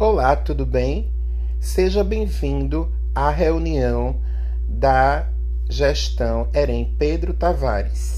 Olá, tudo bem? Seja bem-vindo à reunião da gestão Erem Pedro Tavares.